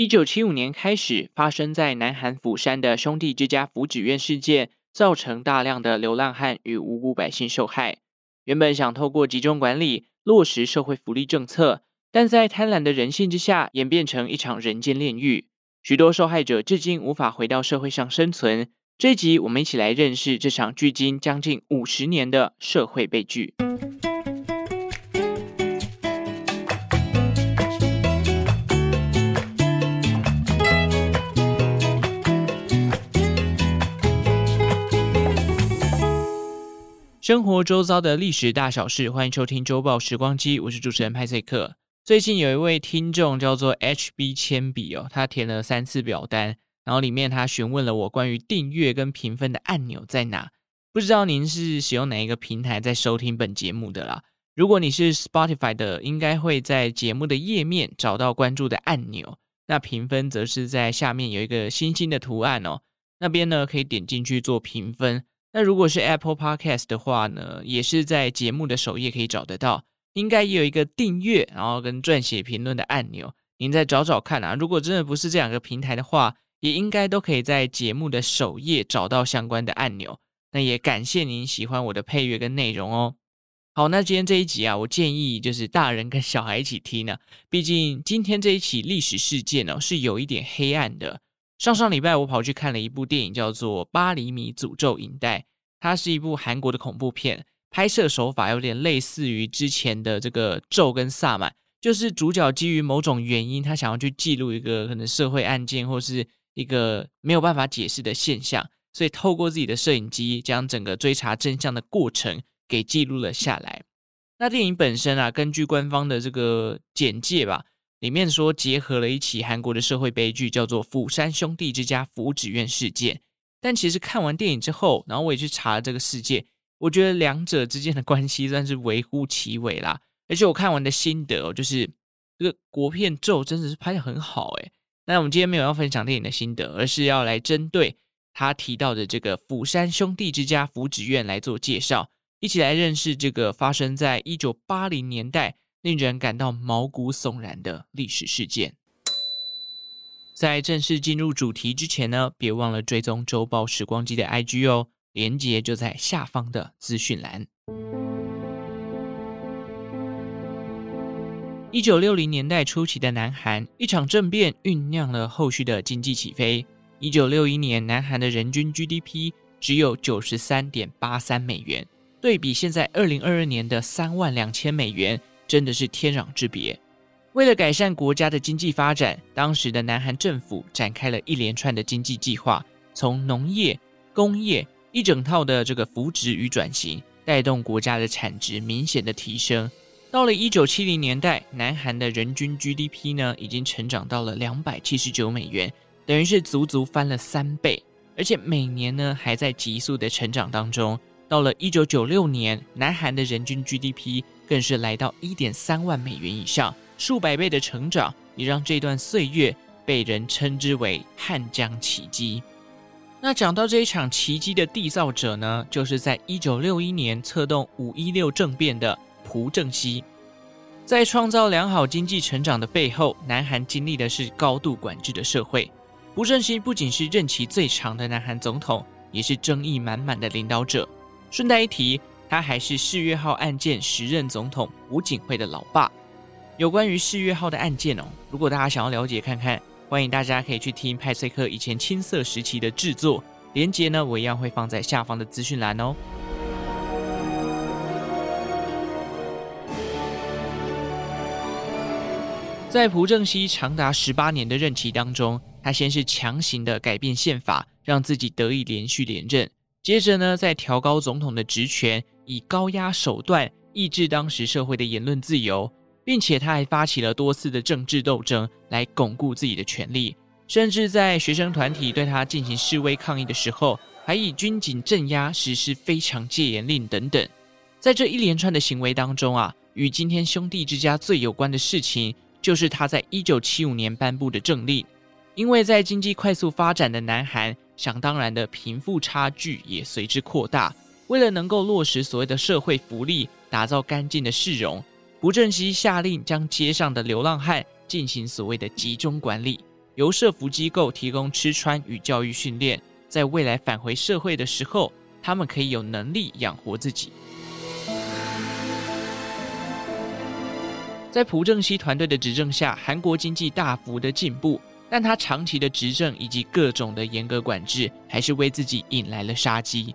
一九七五年开始，发生在南韩釜山的兄弟之家福祉院事件，造成大量的流浪汉与无辜百姓受害。原本想透过集中管理落实社会福利政策，但在贪婪的人性之下，演变成一场人间炼狱。许多受害者至今无法回到社会上生存。这一集，我们一起来认识这场距今将近五十年的社会悲剧。生活周遭的历史大小事，欢迎收听周报时光机，我是主持人派翠克。最近有一位听众叫做 HB 铅笔哦，他填了三次表单，然后里面他询问了我关于订阅跟评分的按钮在哪。不知道您是使用哪一个平台在收听本节目的啦？如果你是 Spotify 的，应该会在节目的页面找到关注的按钮。那评分则是在下面有一个星星的图案哦，那边呢可以点进去做评分。那如果是 Apple Podcast 的话呢，也是在节目的首页可以找得到，应该也有一个订阅，然后跟撰写评论的按钮，您再找找看啊。如果真的不是这两个平台的话，也应该都可以在节目的首页找到相关的按钮。那也感谢您喜欢我的配乐跟内容哦。好，那今天这一集啊，我建议就是大人跟小孩一起听呢，毕竟今天这一起历史事件呢，是有一点黑暗的。上上礼拜我跑去看了一部电影，叫做《八厘米诅咒影带》，它是一部韩国的恐怖片，拍摄手法有点类似于之前的这个《咒》跟《萨满》，就是主角基于某种原因，他想要去记录一个可能社会案件或是一个没有办法解释的现象，所以透过自己的摄影机，将整个追查真相的过程给记录了下来。那电影本身啊，根据官方的这个简介吧。里面说结合了一起韩国的社会悲剧，叫做釜山兄弟之家福祉院事件。但其实看完电影之后，然后我也去查了这个事件，我觉得两者之间的关系算是微乎其微啦。而且我看完的心得哦，就是这个国片咒真的是拍得很好诶。那我们今天没有要分享电影的心得，而是要来针对他提到的这个釜山兄弟之家福祉院来做介绍，一起来认识这个发生在一九八零年代。令人感到毛骨悚然的历史事件。在正式进入主题之前呢，别忘了追踪周报时光机的 IG 哦，连接就在下方的资讯栏。一九六零年代初期的南韩，一场政变酝酿了后续的经济起飞。一九六一年，南韩的人均 GDP 只有九十三点八三美元，对比现在二零二二年的三万两千美元。真的是天壤之别。为了改善国家的经济发展，当时的南韩政府展开了一连串的经济计划，从农业、工业一整套的这个扶植与转型，带动国家的产值明显的提升。到了一九七零年代，南韩的人均 GDP 呢，已经成长到了两百七十九美元，等于是足足翻了三倍，而且每年呢还在急速的成长当中。到了一九九六年，南韩的人均 GDP 更是来到一点三万美元以上，数百倍的成长，也让这段岁月被人称之为汉江奇迹。那讲到这一场奇迹的缔造者呢，就是在一九六一年策动五一六政变的朴正熙。在创造良好经济成长的背后，南韩经历的是高度管制的社会。朴正熙不仅是任期最长的南韩总统，也是争议满满的领导者。顺带一提，他还是世越号案件时任总统朴槿惠的老爸。有关于世越号的案件哦，如果大家想要了解看看，欢迎大家可以去听派翠克以前青涩时期的制作，连结呢我一样会放在下方的资讯栏哦。在朴正熙长达十八年的任期当中，他先是强行的改变宪法，让自己得以连续连任。接着呢，再调高总统的职权，以高压手段抑制当时社会的言论自由，并且他还发起了多次的政治斗争来巩固自己的权力，甚至在学生团体对他进行示威抗议的时候，还以军警镇压、实施非常戒严令等等。在这一连串的行为当中啊，与今天兄弟之家最有关的事情，就是他在一九七五年颁布的政令，因为在经济快速发展的南韩。想当然的，贫富差距也随之扩大。为了能够落实所谓的社会福利，打造干净的市容，朴正熙下令将街上的流浪汉进行所谓的集中管理，由社福机构提供吃穿与教育训练，在未来返回社会的时候，他们可以有能力养活自己。在朴正熙团队的执政下，韩国经济大幅的进步，但他长期的执政以及各种的严格管制，还是为自己引来了杀机。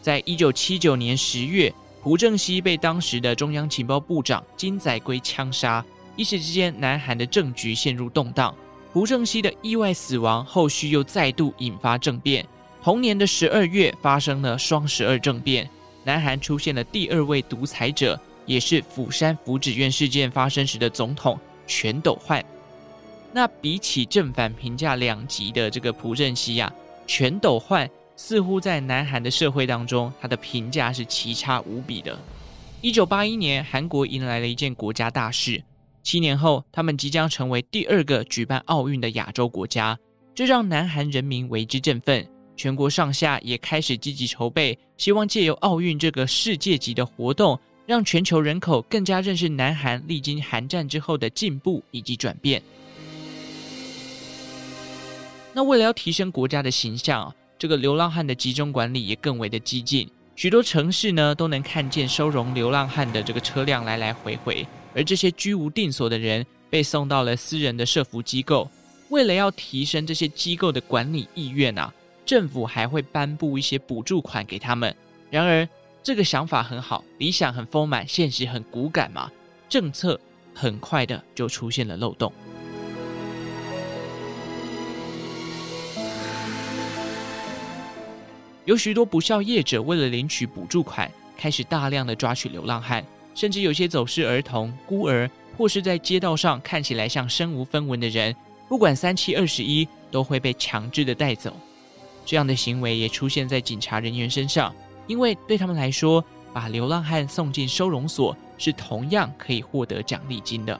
在一九七九年十月，朴正熙被当时的中央情报部长金载圭枪杀，一时之间，南韩的政局陷入动荡。朴正熙的意外死亡，后续又再度引发政变。同年的十二月，发生了双十二政变。南韩出现了第二位独裁者，也是釜山福祉院事件发生时的总统全斗焕。那比起正反评价两极的这个朴正熙呀，全斗焕似乎在南韩的社会当中，他的评价是奇差无比的。一九八一年，韩国迎来了一件国家大事，七年后，他们即将成为第二个举办奥运的亚洲国家，这让南韩人民为之振奋。全国上下也开始积极筹备，希望借由奥运这个世界级的活动，让全球人口更加认识南韩历经韩战之后的进步以及转变。那为了要提升国家的形象，这个流浪汉的集中管理也更为的激进，许多城市呢都能看见收容流浪汉的这个车辆来来回回，而这些居无定所的人被送到了私人的社服机构。为了要提升这些机构的管理意愿啊。政府还会颁布一些补助款给他们。然而，这个想法很好，理想很丰满，现实很骨感嘛。政策很快的就出现了漏洞。有许多不肖业者为了领取补助款，开始大量的抓取流浪汉，甚至有些走失儿童、孤儿，或是在街道上看起来像身无分文的人，不管三七二十一，都会被强制的带走。这样的行为也出现在警察人员身上，因为对他们来说，把流浪汉送进收容所是同样可以获得奖励金的。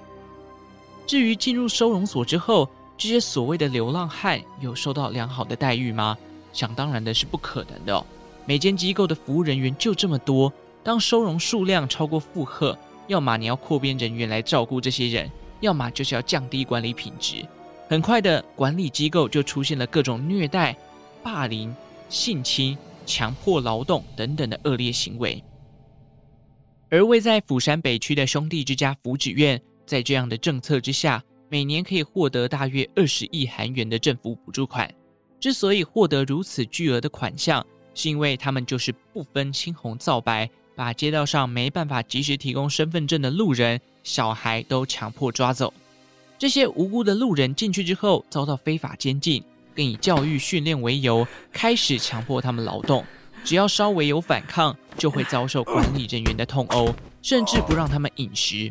至于进入收容所之后，这些所谓的流浪汉有受到良好的待遇吗？想当然的是不可能的哦。每间机构的服务人员就这么多，当收容数量超过负荷，要么你要扩编人员来照顾这些人，要么就是要降低管理品质。很快的，管理机构就出现了各种虐待。霸凌、性侵、强迫劳动等等的恶劣行为，而位在釜山北区的兄弟之家福祉院，在这样的政策之下，每年可以获得大约二十亿韩元的政府补助款。之所以获得如此巨额的款项，是因为他们就是不分青红皂白，把街道上没办法及时提供身份证的路人、小孩都强迫抓走。这些无辜的路人进去之后，遭到非法监禁。并以教育训练为由，开始强迫他们劳动。只要稍微有反抗，就会遭受管理人员的痛殴，甚至不让他们饮食。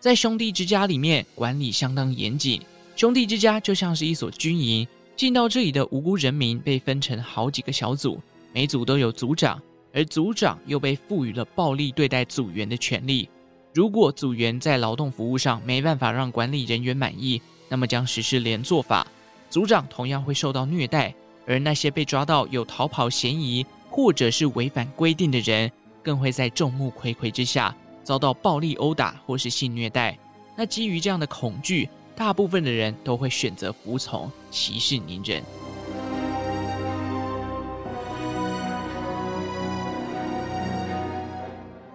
在兄弟之家里面，管理相当严谨。兄弟之家就像是一所军营，进到这里的无辜人民被分成好几个小组，每组都有组长，而组长又被赋予了暴力对待组员的权利。如果组员在劳动服务上没办法让管理人员满意，那么将实施连坐法。组长同样会受到虐待，而那些被抓到有逃跑嫌疑或者是违反规定的人，更会在众目睽睽之下遭到暴力殴打或是性虐待。那基于这样的恐惧，大部分的人都会选择服从，息事宁人。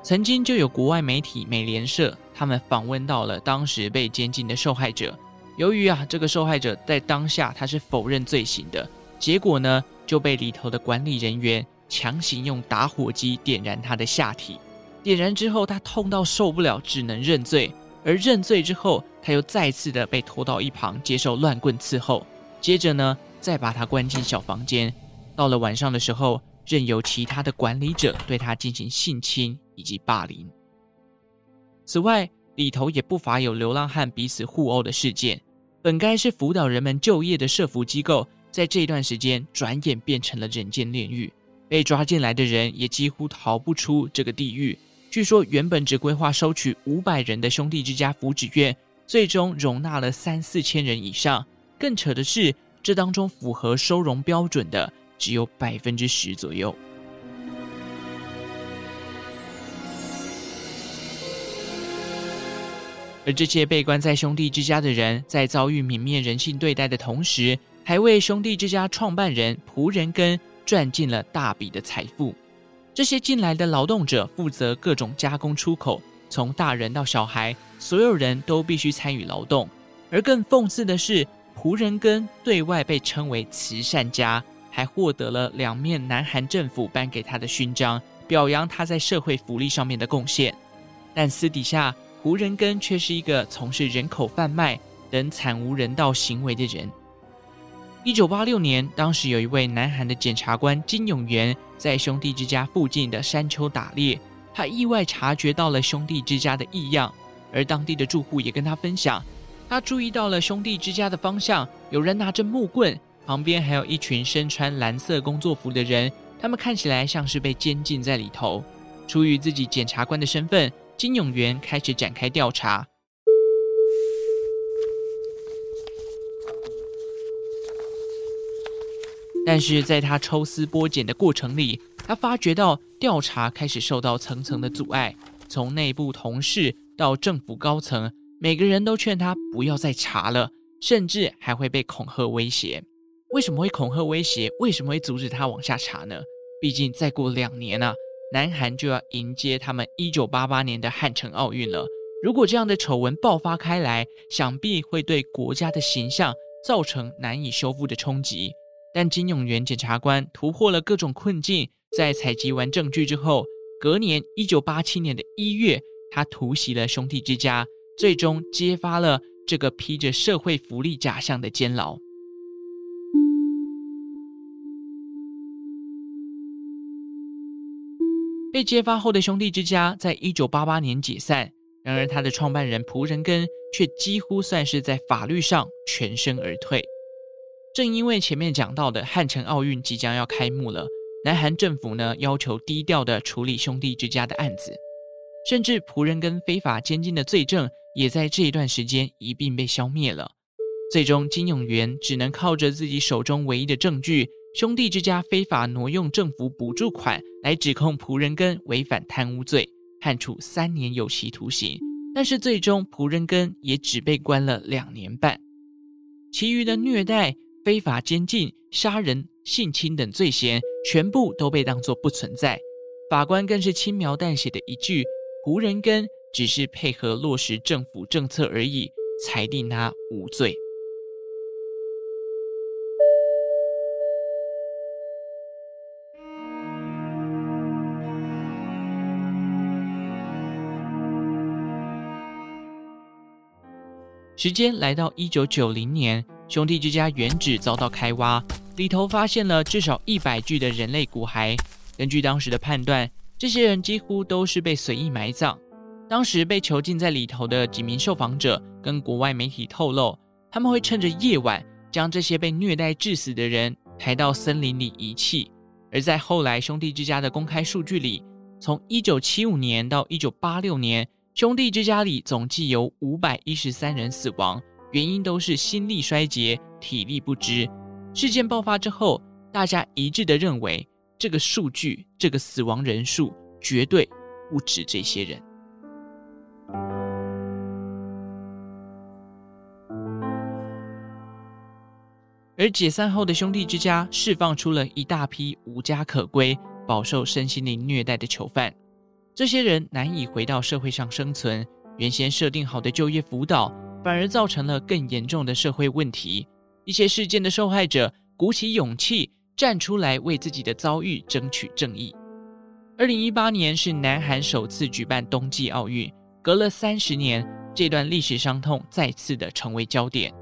曾经就有国外媒体美联社，他们访问到了当时被监禁的受害者。由于啊，这个受害者在当下他是否认罪行的，结果呢就被里头的管理人员强行用打火机点燃他的下体，点燃之后他痛到受不了，只能认罪。而认罪之后，他又再次的被拖到一旁接受乱棍伺候，接着呢再把他关进小房间，到了晚上的时候，任由其他的管理者对他进行性侵以及霸凌。此外，里头也不乏有流浪汉彼此互殴的事件。本该是辅导人们就业的社服机构，在这段时间转眼变成了人间炼狱。被抓进来的人也几乎逃不出这个地狱。据说，原本只规划收取五百人的兄弟之家福祉院，最终容纳了三四千人以上。更扯的是，这当中符合收容标准的只有百分之十左右。而这些被关在兄弟之家的人，在遭遇泯灭人性对待的同时，还为兄弟之家创办人仆人根赚进了大笔的财富。这些进来的劳动者负责各种加工出口，从大人到小孩，所有人都必须参与劳动。而更讽刺的是，胡仁根对外被称为慈善家，还获得了两面南韩政府颁给他的勋章，表扬他在社会福利上面的贡献。但私底下，胡仁根却是一个从事人口贩卖等惨无人道行为的人。一九八六年，当时有一位南韩的检察官金永元在兄弟之家附近的山丘打猎，他意外察觉到了兄弟之家的异样，而当地的住户也跟他分享，他注意到了兄弟之家的方向有人拿着木棍，旁边还有一群身穿蓝色工作服的人，他们看起来像是被监禁在里头。出于自己检察官的身份。金永元开始展开调查，但是在他抽丝剥茧的过程里，他发觉到调查开始受到层层的阻碍，从内部同事到政府高层，每个人都劝他不要再查了，甚至还会被恐吓威胁。为什么会恐吓威胁？为什么会阻止他往下查呢？毕竟再过两年啊。南韩就要迎接他们一九八八年的汉城奥运了。如果这样的丑闻爆发开来，想必会对国家的形象造成难以修复的冲击。但金永元检察官突破了各种困境，在采集完证据之后，隔年一九八七年的一月，他突袭了兄弟之家，最终揭发了这个披着社会福利假象的监牢。被揭发后的兄弟之家，在一九八八年解散。然而，他的创办人仆人根却几乎算是在法律上全身而退。正因为前面讲到的汉城奥运即将要开幕了，南韩政府呢要求低调的处理兄弟之家的案子，甚至仆人根非法监禁的罪证也在这一段时间一并被消灭了。最终，金永元只能靠着自己手中唯一的证据。兄弟之家非法挪用政府补助款来指控仆人根违反贪污罪，判处三年有期徒刑。但是最终仆人根也只被关了两年半，其余的虐待、非法监禁、杀人、性侵等罪嫌全部都被当作不存在。法官更是轻描淡写的一句：“胡人根只是配合落实政府政策而已”，裁定他无罪。时间来到一九九零年，兄弟之家原址遭到开挖，里头发现了至少一百具的人类骨骸。根据当时的判断，这些人几乎都是被随意埋葬。当时被囚禁在里头的几名受访者跟国外媒体透露，他们会趁着夜晚将这些被虐待致死的人抬到森林里遗弃。而在后来兄弟之家的公开数据里，从一九七五年到一九八六年。兄弟之家里总计有五百一十三人死亡，原因都是心力衰竭、体力不支。事件爆发之后，大家一致的认为，这个数据、这个死亡人数绝对不止这些人。而解散后的兄弟之家释放出了一大批无家可归、饱受身心灵虐待的囚犯。这些人难以回到社会上生存，原先设定好的就业辅导反而造成了更严重的社会问题。一些事件的受害者鼓起勇气站出来为自己的遭遇争取正义。二零一八年是南韩首次举办冬季奥运，隔了三十年，这段历史伤痛再次的成为焦点。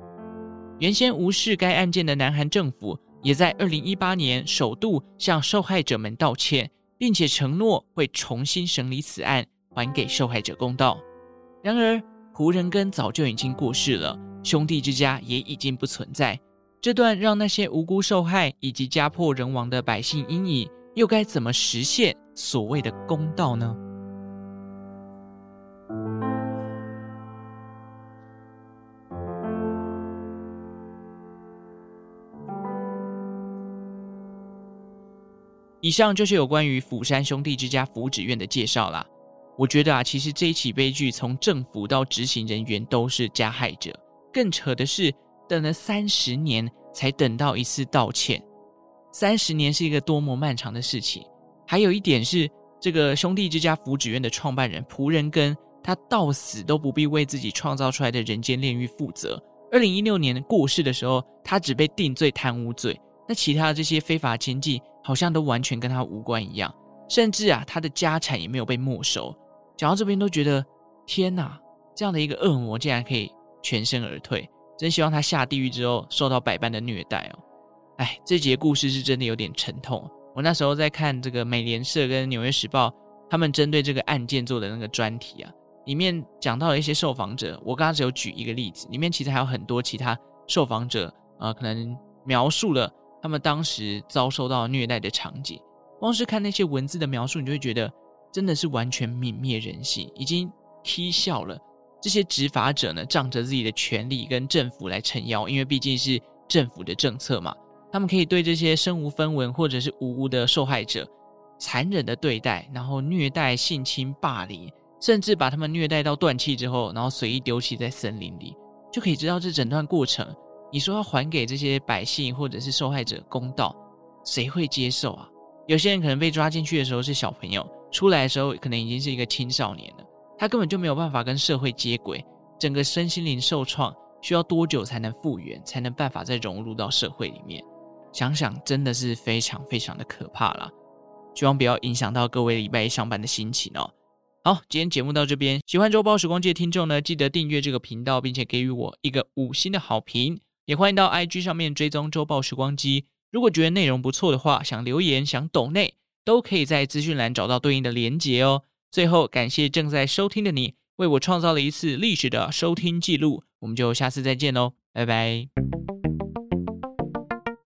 原先无视该案件的南韩政府，也在二零一八年首度向受害者们道歉。并且承诺会重新审理此案，还给受害者公道。然而，胡人根早就已经过世了，兄弟之家也已经不存在。这段让那些无辜受害以及家破人亡的百姓阴影，又该怎么实现所谓的公道呢？以上就是有关于釜山兄弟之家福祉院的介绍啦。我觉得啊，其实这一起悲剧从政府到执行人员都是加害者。更扯的是，等了三十年才等到一次道歉。三十年是一个多么漫长的事情。还有一点是，这个兄弟之家福祉院的创办人朴仁根，他到死都不必为自己创造出来的人间炼狱负责。二零一六年过世的时候，他只被定罪贪污罪，那其他的这些非法经济好像都完全跟他无关一样，甚至啊，他的家产也没有被没收。讲到这边都觉得，天哪，这样的一个恶魔竟然可以全身而退，真希望他下地狱之后受到百般的虐待哦。哎，这节故事是真的有点沉痛。我那时候在看这个美联社跟纽约时报他们针对这个案件做的那个专题啊，里面讲到了一些受访者，我刚刚只有举一个例子，里面其实还有很多其他受访者啊、呃，可能描述了他们当时遭受到虐待的场景。光是看那些文字的描述，你就会觉得。真的是完全泯灭人性，已经踢笑了。这些执法者呢，仗着自己的权力跟政府来撑腰，因为毕竟是政府的政策嘛，他们可以对这些身无分文或者是无辜的受害者残忍的对待，然后虐待、性侵、霸凌，甚至把他们虐待到断气之后，然后随意丢弃在森林里，就可以知道这整段过程。你说要还给这些百姓或者是受害者公道，谁会接受啊？有些人可能被抓进去的时候是小朋友。出来的时候可能已经是一个青少年了，他根本就没有办法跟社会接轨，整个身心灵受创，需要多久才能复原，才能办法再融入到社会里面？想想真的是非常非常的可怕啦。希望不要影响到各位礼拜一上班的心情哦。好，今天节目到这边，喜欢周报时光机的听众呢，记得订阅这个频道，并且给予我一个五星的好评，也欢迎到 IG 上面追踪周报时光机。如果觉得内容不错的话，想留言想抖内。都可以在资讯栏找到对应的连结哦。最后，感谢正在收听的你，为我创造了一次历史的收听记录。我们就下次再见喽，拜拜。